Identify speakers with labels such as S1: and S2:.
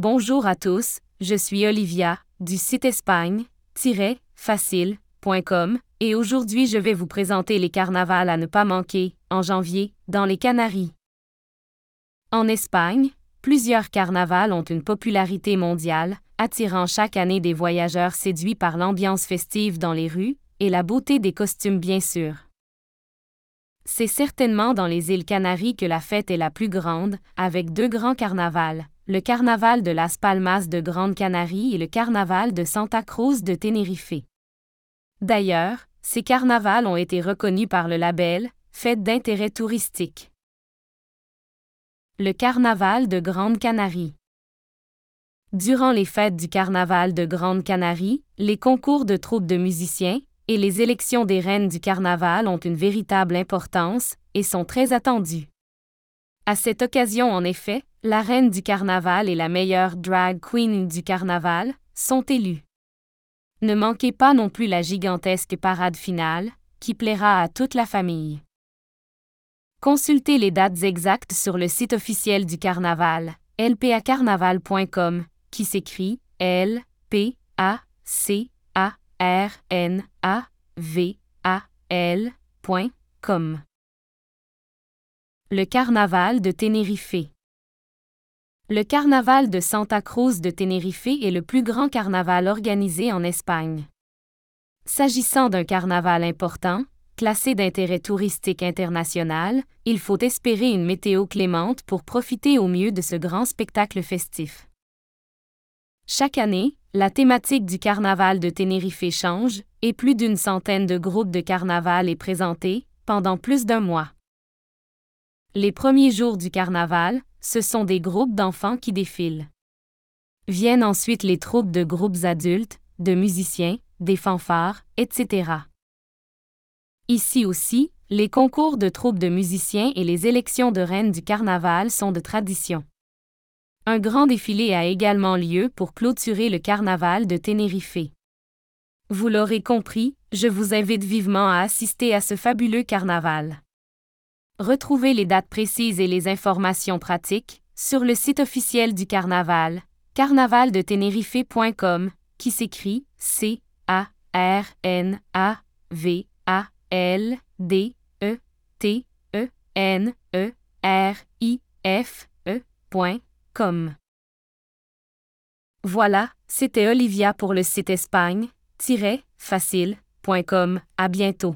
S1: Bonjour à tous, je suis Olivia, du site espagne-facile.com, et aujourd'hui je vais vous présenter les carnavals à ne pas manquer, en janvier, dans les Canaries. En Espagne, plusieurs carnavals ont une popularité mondiale, attirant chaque année des voyageurs séduits par l'ambiance festive dans les rues, et la beauté des costumes bien sûr. C'est certainement dans les îles Canaries que la fête est la plus grande, avec deux grands carnavals, le carnaval de Las Palmas de Grande Canarie et le carnaval de Santa Cruz de Tenerife. D'ailleurs, ces carnavals ont été reconnus par le label Fête d'intérêt touristique. Le carnaval de Grande Canarie. Durant les fêtes du carnaval de Grande Canarie, les concours de troupes de musiciens, et les élections des reines du carnaval ont une véritable importance et sont très attendues. À cette occasion, en effet, la reine du carnaval et la meilleure drag queen du carnaval sont élues. Ne manquez pas non plus la gigantesque parade finale, qui plaira à toute la famille. Consultez les dates exactes sur le site officiel du carnaval, lpacarnaval.com, qui s'écrit L P A C R N A V A L.com. Le carnaval de Tenerife. Le carnaval de Santa Cruz de Tenerife est le plus grand carnaval organisé en Espagne. S'agissant d'un carnaval important, classé d'intérêt touristique international, il faut espérer une météo clémente pour profiter au mieux de ce grand spectacle festif. Chaque année, la thématique du carnaval de Tenerife change, et plus d'une centaine de groupes de carnaval est présenté, pendant plus d'un mois. Les premiers jours du carnaval, ce sont des groupes d'enfants qui défilent. Viennent ensuite les troupes de groupes adultes, de musiciens, des fanfares, etc. Ici aussi, les concours de troupes de musiciens et les élections de reines du carnaval sont de tradition. Un grand défilé a également lieu pour clôturer le carnaval de Tenerife. Vous l'aurez compris, je vous invite vivement à assister à ce fabuleux carnaval. Retrouvez les dates précises et les informations pratiques sur le site officiel du carnaval, carnavaldetenerife.com, qui s'écrit C A R N A V A L D E T E N E R I F E. Voilà, c'était Olivia pour le site espagne-facile.com. À bientôt.